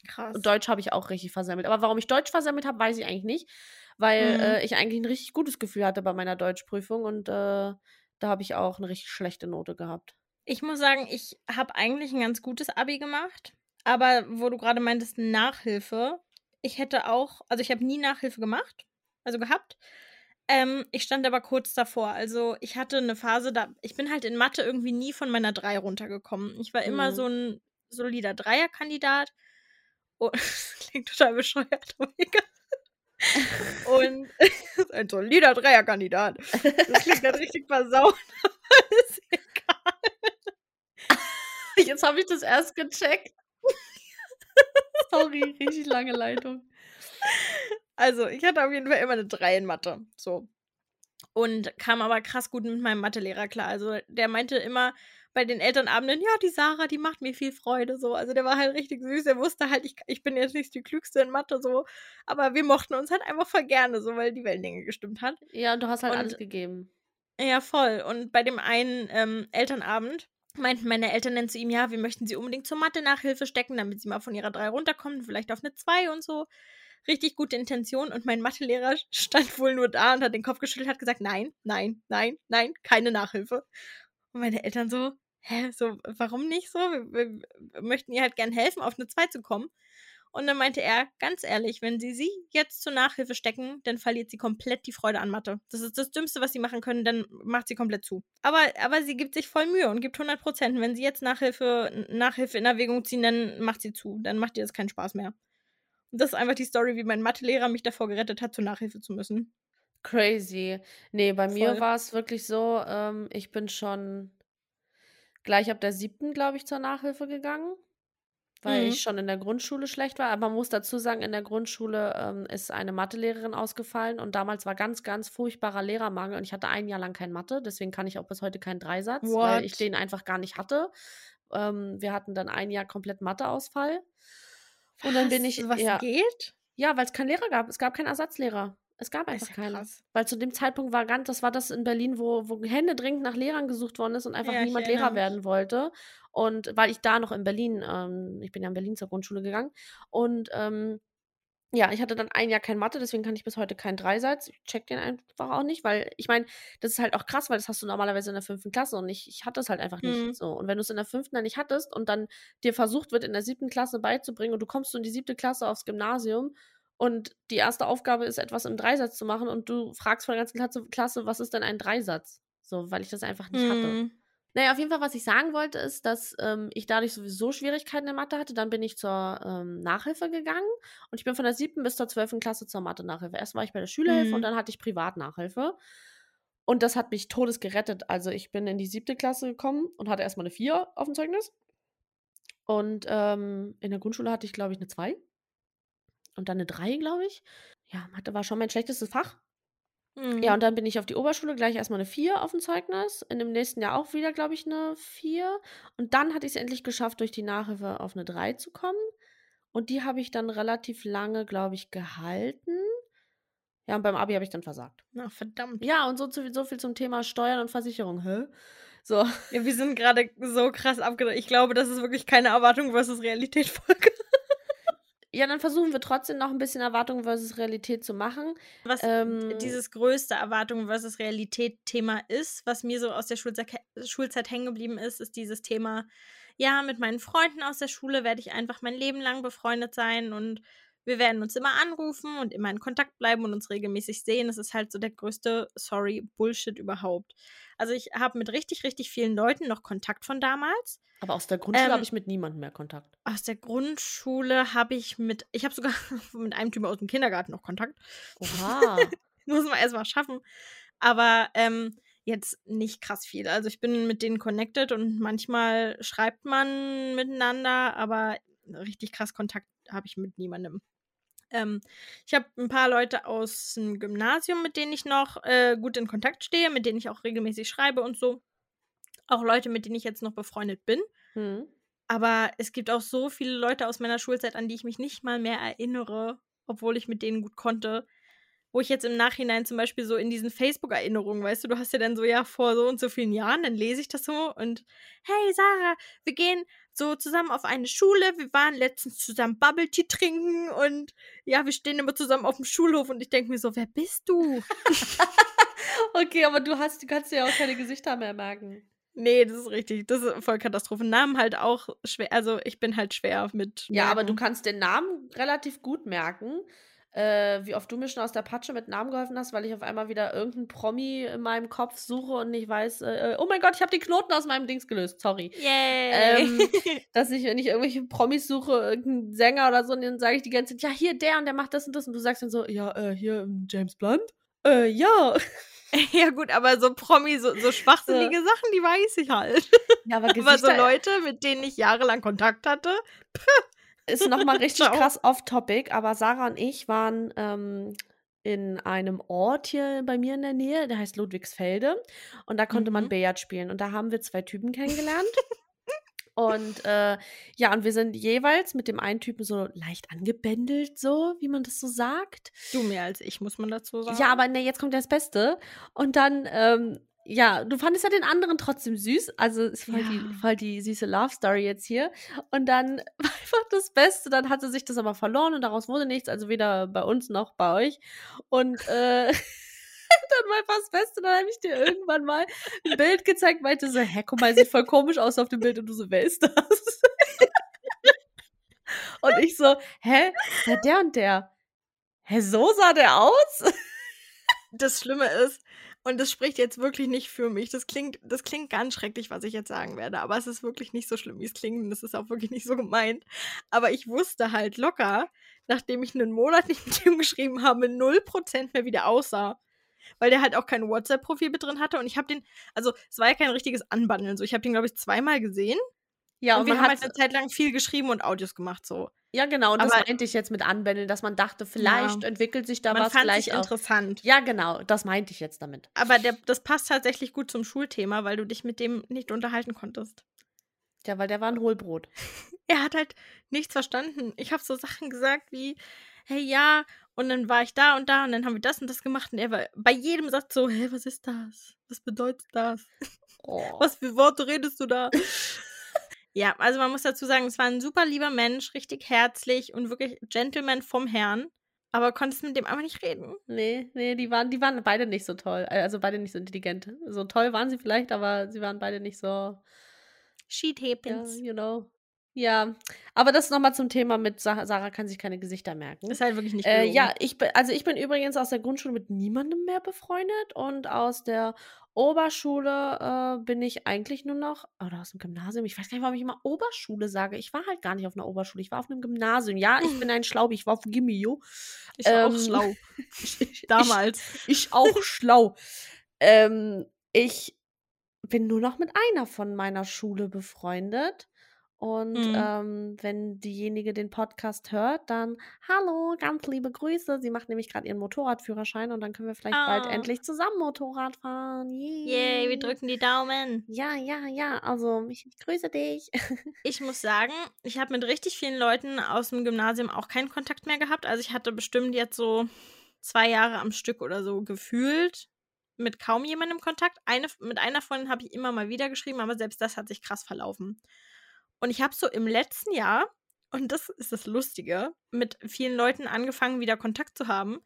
Krass. Und Deutsch habe ich auch richtig versemmelt. Aber warum ich Deutsch versemmelt habe, weiß ich eigentlich nicht. Weil Mhm. äh, ich eigentlich ein richtig gutes Gefühl hatte bei meiner Deutschprüfung und äh, da habe ich auch eine richtig schlechte Note gehabt. Ich muss sagen, ich habe eigentlich ein ganz gutes Abi gemacht. Aber wo du gerade meintest, Nachhilfe, ich hätte auch, also ich habe nie Nachhilfe gemacht, also gehabt. Ähm, ich stand aber kurz davor. Also ich hatte eine Phase, da ich bin halt in Mathe irgendwie nie von meiner 3 runtergekommen. Ich war immer Mhm. so ein solider Dreierkandidat. *laughs* Das klingt total bescheuert, aber egal. Und *laughs* ein solider Dreierkandidat. Das klingt gerade richtig versaut, *laughs* aber ist egal. Jetzt habe ich das erst gecheckt. *laughs* Sorry, richtig lange Leitung. Also, ich hatte auf jeden Fall immer eine 3 in Mathe. So. Und kam aber krass gut mit meinem Mathelehrer klar. Also, der meinte immer bei den Elternabenden, ja, die Sarah, die macht mir viel Freude. So. Also, der war halt richtig süß. Er wusste halt, ich, ich bin jetzt nicht die Klügste in Mathe, so. Aber wir mochten uns halt einfach voll gerne, so, weil die Wellenlänge gestimmt hat. Ja, und du hast halt Und- alles gegeben. Ja, voll. Und bei dem einen ähm, Elternabend meinten meine Eltern dann zu ihm, ja, wir möchten sie unbedingt zur Mathe-Nachhilfe stecken, damit sie mal von ihrer 3 runterkommen, vielleicht auf eine 2 und so. Richtig gute Intention. Und mein Mathelehrer stand wohl nur da und hat den Kopf geschüttelt, hat gesagt, nein, nein, nein, nein, keine Nachhilfe. Und meine Eltern so, hä, so, warum nicht so? Wir, wir, wir möchten ihr halt gern helfen, auf eine 2 zu kommen. Und dann meinte er, ganz ehrlich, wenn sie sie jetzt zur Nachhilfe stecken, dann verliert sie komplett die Freude an Mathe. Das ist das Dümmste, was sie machen können, dann macht sie komplett zu. Aber, aber sie gibt sich voll Mühe und gibt 100 Prozent. Wenn sie jetzt Nachhilfe, Nachhilfe in Erwägung ziehen, dann macht sie zu. Dann macht ihr das keinen Spaß mehr. Und das ist einfach die Story, wie mein Mathelehrer mich davor gerettet hat, zur Nachhilfe zu müssen. Crazy. Nee, bei mir Voll. war es wirklich so, ähm, ich bin schon gleich ab der siebten, glaube ich, zur Nachhilfe gegangen, weil Mhm. ich schon in der Grundschule schlecht war. Aber man muss dazu sagen, in der Grundschule ähm, ist eine Mathelehrerin ausgefallen und damals war ganz, ganz furchtbarer Lehrermangel und ich hatte ein Jahr lang kein Mathe, deswegen kann ich auch bis heute keinen Dreisatz, weil ich What? den einfach gar nicht hatte. Ähm, wir hatten dann ein Jahr komplett Matheausfall. Und dann bin Was? ich, Was ja, geht? Ja, weil es keinen Lehrer gab. Es gab keinen Ersatzlehrer. Es gab einfach ja krass. Weil zu dem Zeitpunkt war ganz, das war das in Berlin, wo, wo händeringend nach Lehrern gesucht worden ist und einfach Ja, niemand Lehrer werden wollte. Und weil ich da noch in Berlin, ähm, ich bin ja in Berlin zur Grundschule gegangen und ähm, ja, ich hatte dann ein Jahr kein Mathe, deswegen kann ich bis heute keinen Dreisatz. Ich check den einfach auch nicht, weil ich meine, das ist halt auch krass, weil das hast du normalerweise in der fünften Klasse und ich, ich hatte es halt einfach nicht Mhm. so. Und wenn du es in der fünften dann nicht hattest und dann dir versucht wird, in der siebten Klasse beizubringen und du kommst so in die siebte Klasse aufs Gymnasium und die erste Aufgabe ist, etwas im Dreisatz zu machen und du fragst von der ganzen Klasse, was ist denn ein Dreisatz? So, weil ich das einfach nicht hatte. Mhm. Naja, auf jeden Fall, was ich sagen wollte, ist, dass ähm, ich dadurch sowieso Schwierigkeiten in Mathe hatte. Dann bin ich zur ähm, Nachhilfe gegangen und ich bin von der siebten bis zur zwölften Klasse zur Mathe-Nachhilfe. Erst war ich bei der Schülerhilfe und Mhm. dann hatte ich Privatnachhilfe. Und das hat mich todes gerettet. Also ich bin in die siebte Klasse gekommen und hatte erstmal eine 4 auf dem Zeugnis. Und ähm, in der Grundschule hatte ich, glaube ich, eine 2. Und dann eine 3, glaube ich. Ja, Mathe war schon mein schlechtestes Fach. Ja, Mhm. und dann bin ich auf die Oberschule gleich erstmal eine 4 auf dem Zeugnis. In dem nächsten Jahr auch wieder, glaube ich, eine 4. Und dann hatte ich es endlich geschafft, durch die Nachhilfe auf eine 3 zu kommen. Und die habe ich dann relativ lange, glaube ich, gehalten. Ja, und beim Abi habe ich dann versagt. Na, verdammt. Ja, und so, zu, so viel zum Thema Steuern und Versicherung. Hä? So. Ja, wir sind gerade so krass abgedreht. Ich glaube, das ist wirklich keine Erwartung versus Realität-Folge. Ja, dann versuchen wir trotzdem noch ein bisschen Erwartung versus Realität zu machen. Was Ähm, dieses größte Erwartung versus Realität-Thema ist, was mir so aus der Schulzeit, Schulzeit hängen geblieben ist, ist dieses Thema, ja, mit meinen Freunden aus der Schule werde ich einfach mein Leben lang befreundet sein und wir werden uns immer anrufen und immer in Kontakt bleiben und uns regelmäßig sehen. Das ist halt so der größte, sorry, Bullshit überhaupt. Also ich habe mit richtig, richtig vielen Leuten noch Kontakt von damals. aber aus der Grundschule Ähm, habe ich mit niemandem mehr Kontakt. Aus der Grundschule habe ich mit, ich habe sogar *laughs* mit einem Typen aus dem Kindergarten noch Kontakt. Oha. *laughs* Muss man erstmal schaffen. Aber ähm, jetzt nicht krass viel. Also ich bin mit denen connected und manchmal schreibt man miteinander, aber richtig krass Kontakt habe ich mit niemandem. Ähm, ich habe ein paar Leute aus dem Gymnasium, mit denen ich noch äh, gut in Kontakt stehe, mit denen ich auch regelmäßig schreibe und so. Auch Leute, mit denen ich jetzt noch befreundet bin. hm. Aber es gibt auch so viele Leute aus meiner Schulzeit, an die ich mich nicht mal mehr erinnere, obwohl ich mit denen gut konnte. Wo ich jetzt im Nachhinein zum Beispiel so in diesen Facebook-Erinnerungen, weißt du, du hast ja dann so, ja, vor so und so vielen Jahren, dann lese ich das so und hey Sarah, wir gehen so zusammen auf eine Schule, wir waren letztens zusammen Bubble Tea trinken und ja, wir stehen immer zusammen auf dem Schulhof und ich denke mir so, wer bist du? *laughs* Okay, aber du hast, du kannst ja auch keine Gesichter mehr merken. nee, das ist richtig, das ist voll Katastrophe. Namen halt auch schwer, also ich bin halt schwer mit. Ja, aber du Merken. kannst den Namen relativ gut merken. Äh, wie oft du mir schon aus der Patsche mit Namen geholfen hast, weil ich auf einmal wieder irgendeinen Promi in meinem Kopf suche und nicht weiß, äh, oh mein Gott, ich habe den Knoten aus meinem Dings gelöst, sorry. Yay! Ähm, *laughs* dass ich, wenn ich irgendwelche Promis suche, irgendeinen Sänger oder so, und dann sage ich die ganze Zeit, ja, hier der und der macht das und das. Und du sagst dann so, ja, äh, hier ähm, James Blunt? Äh, ja. *laughs* Ja, gut, aber so Promi, so, so schwachsinnige Sachen, die weiß ich halt. Ja, aber *laughs* Aber so Leute, mit denen ich jahrelang Kontakt hatte. Ist nochmal *laughs* richtig krass off-topic, aber Sarah und ich waren ähm, in einem Ort hier bei mir in der Nähe, der heißt Ludwigsfelde. Und da konnte man Mhm. Billard spielen. Und da haben wir zwei Typen kennengelernt. *laughs* und äh, ja, und wir sind jeweils mit dem einen Typen so leicht angebändelt, so, wie man das so sagt. Du mehr als ich, muss man dazu sagen. Ja, aber ne, jetzt kommt das Beste. Und dann, ähm, ja, du fandest ja den anderen trotzdem süß. Also ist voll, die, Ja. voll die süße Love Story jetzt hier. Und dann *laughs* war einfach das Beste. Dann hatte sich das aber verloren und daraus wurde nichts. Also weder bei uns noch bei euch. Und äh, *laughs* dann war einfach das Beste. Dann habe ich dir irgendwann mal ein Bild gezeigt, meinte so, hä, guck mal, sieht voll komisch aus auf dem Bild. Und du so, wer ist das? *laughs* und ich so, hä, ja, der und der. Hä, so sah der aus? Das Schlimme ist, und das spricht jetzt wirklich nicht für mich. Das klingt, das klingt ganz schrecklich, was ich jetzt sagen werde, aber es ist wirklich nicht so schlimm, wie es klingt. Und es ist auch wirklich nicht so gemeint. Aber ich wusste halt locker, nachdem ich einen Monat nicht mit ihm geschrieben habe, 0% mehr wie der aussah. Weil der halt auch kein WhatsApp-Profil mit drin hatte. Und ich habe den, also es war ja kein richtiges Anbandeln. So, ich habe den, glaube ich, zweimal gesehen. Ja, und, und, wir haben halt eine Zeit lang viel geschrieben und Audios gemacht. So. Ja, genau, und das Aber- meinte ich jetzt mit Anbändeln, dass man dachte, vielleicht Ja. entwickelt sich da Man was, fand vielleicht interessant. Ja, genau, das meinte ich jetzt damit. Aber der, das passt tatsächlich gut zum Schulthema, weil du dich mit dem nicht unterhalten konntest. Ja, weil der war ein Hohlbrot. *laughs* Er hat halt nichts verstanden. Ich habe so Sachen gesagt wie, hey, ja, und dann war ich da und da und dann haben wir das und das gemacht und er war bei jedem Satz so, hä, was ist das? Was bedeutet das? Oh. *laughs* Was für Worte redest du da? *laughs* ja, also man muss dazu sagen, es war ein super lieber Mensch, richtig herzlich und wirklich Gentleman vom Herrn. Aber konntest mit dem einfach nicht reden. Nee, nee, die waren, die waren beide nicht so toll. Also beide nicht so intelligent. So toll waren sie vielleicht, aber sie waren beide nicht so. Ja, happens. you know. Ja, aber das nochmal zum Thema mit Sa Sarah kann sich keine Gesichter merken. Ist halt wirklich nicht Äh, gelogen. ja, ich bin, also ich bin übrigens aus der Grundschule mit niemandem mehr befreundet und aus der Oberschule äh, bin ich eigentlich nur noch, oder aus dem Gymnasium, ich weiß gar nicht, warum ich immer Oberschule sage. Ich war halt gar nicht auf einer Oberschule, ich war auf einem Gymnasium. Ja, ich bin ein *laughs* Schlaubi, ich war auf Gimmio. Ich war auch ähm, schlau. *laughs* *laughs* Ich, Damals. ich auch schlau. Ähm, ich bin nur noch mit einer von meiner Schule befreundet. Und Mhm. ähm, wenn diejenige den Podcast hört, dann hallo, ganz liebe Grüße. Sie macht nämlich gerade ihren Motorradführerschein und dann können wir vielleicht bald Ah. endlich zusammen Motorrad fahren. Yay. Yay, wir drücken die Daumen. Ja, ja, ja. Also, ich, ich grüße dich. *laughs* Ich muss sagen, ich habe mit richtig vielen Leuten aus dem Gymnasium auch keinen Kontakt mehr gehabt. Also ich hatte bestimmt jetzt so zwei Jahre am Stück oder so gefühlt mit kaum jemandem Kontakt. Eine, mit einer Freundin habe ich immer mal wieder geschrieben, aber selbst das hat sich krass verlaufen. Und ich habe so im letzten Jahr, und das ist das Lustige, mit vielen Leuten angefangen, wieder Kontakt zu haben.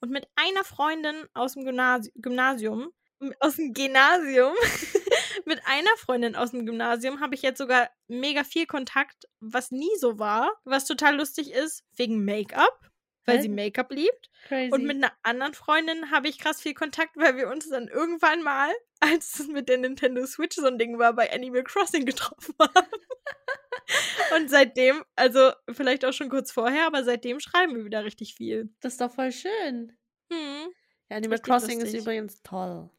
Und mit einer Freundin aus dem Gymnasi Gymnasium, aus dem Gymnasium, *laughs* mit einer Freundin aus dem Gymnasium habe ich jetzt sogar mega viel Kontakt, was nie so war, was total lustig ist, wegen Make-up, weil sie Make-up liebt. Crazy. Und mit einer anderen Freundin habe ich krass viel Kontakt, weil wir uns dann irgendwann mal, *laughs* als es mit der Nintendo Switch so ein Ding war, bei Animal Crossing getroffen *laughs* haben. Und seitdem, also vielleicht auch schon kurz vorher, aber seitdem schreiben wir wieder richtig viel. das ist doch voll schön. Hm, Ja, Animal Crossing ist lustig. übrigens toll.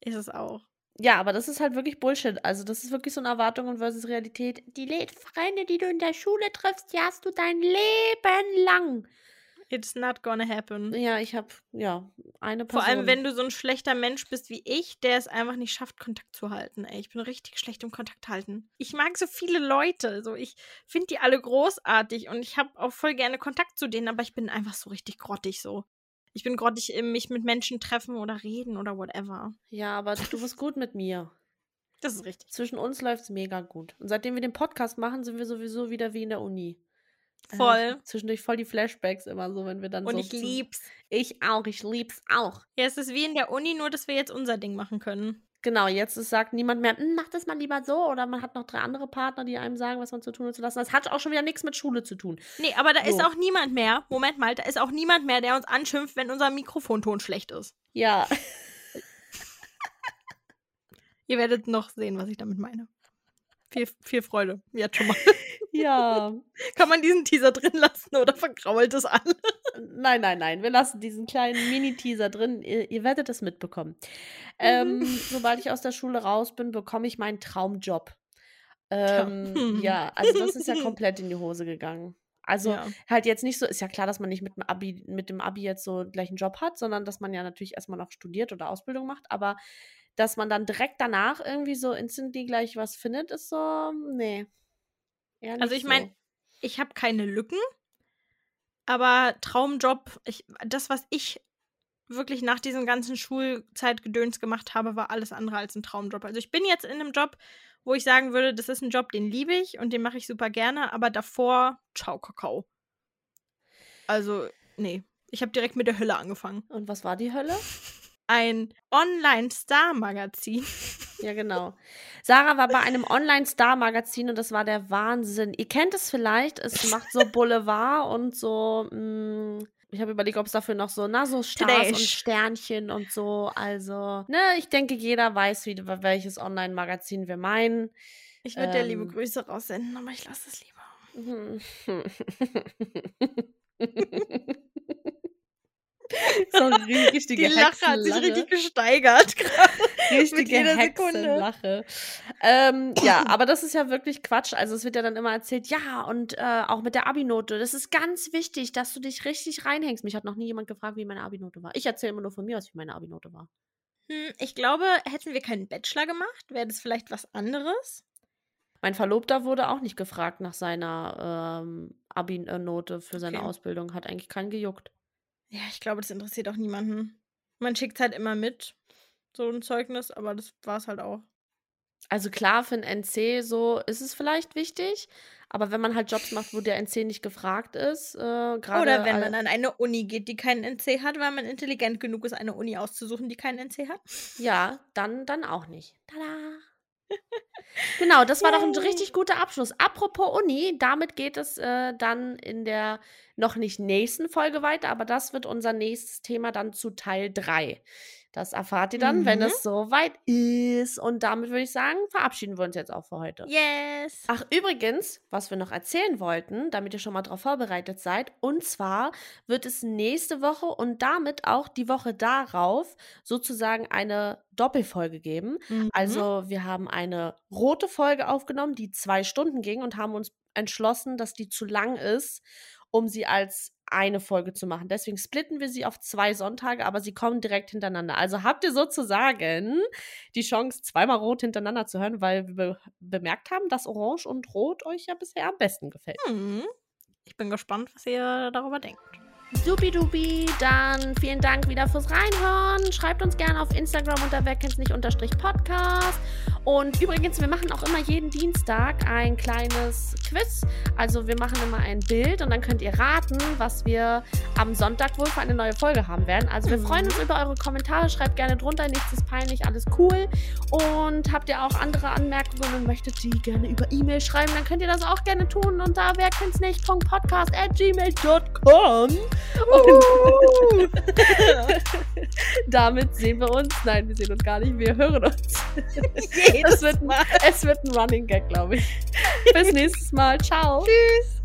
ist es auch. Ja, aber das ist halt wirklich Bullshit. Also, das ist wirklich so eine Erwartung versus Realität. Die Le Freunde, die du in der Schule triffst, die hast du dein Leben lang. It's not gonna happen. Ja, ich habe, ja, eine Person. Vor allem, wenn du so ein schlechter Mensch bist wie ich, der es einfach nicht schafft, Kontakt zu halten. Ey, ich bin richtig schlecht im Kontakt halten. Ich mag so viele Leute. So, ich finde die alle großartig und ich habe auch voll gerne Kontakt zu denen, aber ich bin einfach so richtig grottig so. Ich bin grottig im mich mit Menschen treffen oder reden oder whatever. Ja, aber du bist gut mit mir. Das ist richtig. Zwischen uns läuft's mega gut. Und seitdem wir den Podcast machen, sind wir sowieso wieder wie in der Uni. Äh, Voll. zwischendurch voll die Flashbacks immer so, wenn wir dann Und so. ich zu- lieb's. Ich auch, ich lieb's auch. Ja, es ist wie in der Uni, nur dass wir jetzt unser Ding machen können. Genau, jetzt ist, sagt niemand mehr, "Hm, mach das mal lieber so. Oder man hat noch drei andere Partner, die einem sagen, was man zu tun und zu lassen. Das hat auch schon wieder nichts mit Schule zu tun. Nee, aber da ist So. auch niemand mehr. Moment mal, da ist auch niemand mehr, der uns anschimpft, wenn unser Mikrofonton schlecht ist. Ja, *laughs* Ihr werdet noch sehen, was ich damit meine. Viel, viel Freude. Jetzt schon mal. Ja. *laughs* Kann man diesen Teaser drin lassen oder vergrault es alle? Nein, nein, nein. Wir lassen diesen kleinen Mini-Teaser drin. Ihr, ihr werdet es mitbekommen. Ähm, *laughs* sobald ich aus der Schule raus bin, bekomme ich meinen Traumjob. Ähm, *laughs* ja, also das ist ja komplett in die Hose gegangen. Also ja. halt jetzt nicht so, ist ja klar, dass man nicht mit dem Abi, mit dem Abi jetzt so gleich einen Job hat, sondern dass man ja natürlich erstmal noch studiert oder Ausbildung macht, aber dass man dann direkt danach irgendwie so instantly gleich was findet, ist so, nee. Also nicht ich meine, so. ich habe keine Lücken, aber Traumjob, ich, das, was ich wirklich nach diesem ganzen Schulzeitgedöns gemacht habe, war alles andere als ein Traumjob. Also ich bin jetzt in einem Job, wo ich sagen würde, das ist ein Job, den liebe ich und den mache ich super gerne, aber davor, ciao, Kakao. Also, nee. Ich habe direkt mit der Hölle angefangen. Und was war die Hölle? Ein Online-Star-Magazin. Ja, genau. Sarah war bei einem Online-Star-Magazin und das war der Wahnsinn. Ihr kennt es vielleicht, es macht so Boulevard und so. Mh, ich habe überlegt, ob es dafür noch so, na, so Stars Trash. und Sternchen und so. Also, ne, ich denke, jeder weiß, wie, welches Online-Magazin wir meinen. Ich würde dir liebe Ähm. Grüße raussenden, aber ich lasse es lieber. *laughs* so eine richtige Die Lache hat sich richtig gesteigert *laughs* gerade. Richtige jeder Sekunde. Hexenlache. Ähm, ja, aber das ist ja wirklich Quatsch. Also es wird ja dann immer erzählt, ja, und äh, auch mit der Abi-Note. Das ist ganz wichtig, dass du dich richtig reinhängst. Mich hat noch nie jemand gefragt, wie meine Abi-Note war. Ich erzähle immer nur von mir aus, wie meine Abi-Note war. Hm, ich glaube, hätten wir keinen Bachelor gemacht, wäre das vielleicht was anderes. Mein Verlobter wurde auch nicht gefragt nach seiner ähm, Abi-Note für seine Okay. Ausbildung. Hat eigentlich keinen gejuckt. Ja, ich glaube, das interessiert auch niemanden. Man schickt's halt immer mit, so ein Zeugnis, aber das war's halt auch. Also klar, für ein NC so ist es vielleicht wichtig, aber wenn man halt Jobs macht, wo der NC nicht gefragt ist, äh, gerade Oder wenn man an eine Uni geht, die keinen NC hat, weil man intelligent genug ist, eine Uni auszusuchen, die keinen NC hat. Ja, dann, dann auch nicht. Tada! Genau, das war doch ein richtig guter Abschluss. Apropos Uni, damit geht es äh, dann in der noch nicht nächsten Folge weiter, aber das wird unser nächstes Thema dann zu Teil 3. Das erfahrt ihr dann, wenn Mhm. es soweit ist. Und damit würde ich sagen, verabschieden wir uns jetzt auch für heute. Yes. Ach, übrigens, was wir noch erzählen wollten, damit ihr schon mal darauf vorbereitet seid, und zwar wird es nächste Woche und damit auch die Woche darauf sozusagen eine Doppelfolge geben. Mhm. Also wir haben eine rote Folge aufgenommen, die zwei Stunden ging und haben uns entschlossen, dass die zu lang ist, um sie als eine Folge zu machen. Deswegen splitten wir sie auf zwei Sonntage, aber sie kommen direkt hintereinander. Also habt ihr sozusagen die Chance, zweimal rot hintereinander zu hören, weil wir be bemerkt haben, dass Orange und Rot euch ja bisher am besten gefällt. Mhm. Ich bin gespannt, was ihr darüber denkt. Supidupi, dann vielen Dank wieder fürs Reinhören. Schreibt uns gerne auf Instagram unter wer kennt's nicht unterstrich Podcast. Und übrigens, wir machen auch immer jeden Dienstag ein kleines Quiz. Also wir machen immer ein Bild und dann könnt ihr raten, was wir am Sonntag wohl für eine neue Folge haben werden. Also wir Mhm. freuen uns über eure Kommentare. Schreibt gerne drunter, nichts ist peinlich, alles cool. Und habt ihr auch andere Anmerkungen und möchtet die gerne über E-Mail schreiben, dann könnt ihr das auch gerne tun unter wer kennt's nicht Podcast at gmail.com. Und *laughs* damit sehen wir uns. Nein, wir sehen uns gar nicht. Wir hören uns. *laughs* Jedes Es wird, Mal. es wird ein Running Gag, glaube ich. Bis *laughs* nächstes Mal. Ciao. Tschüss.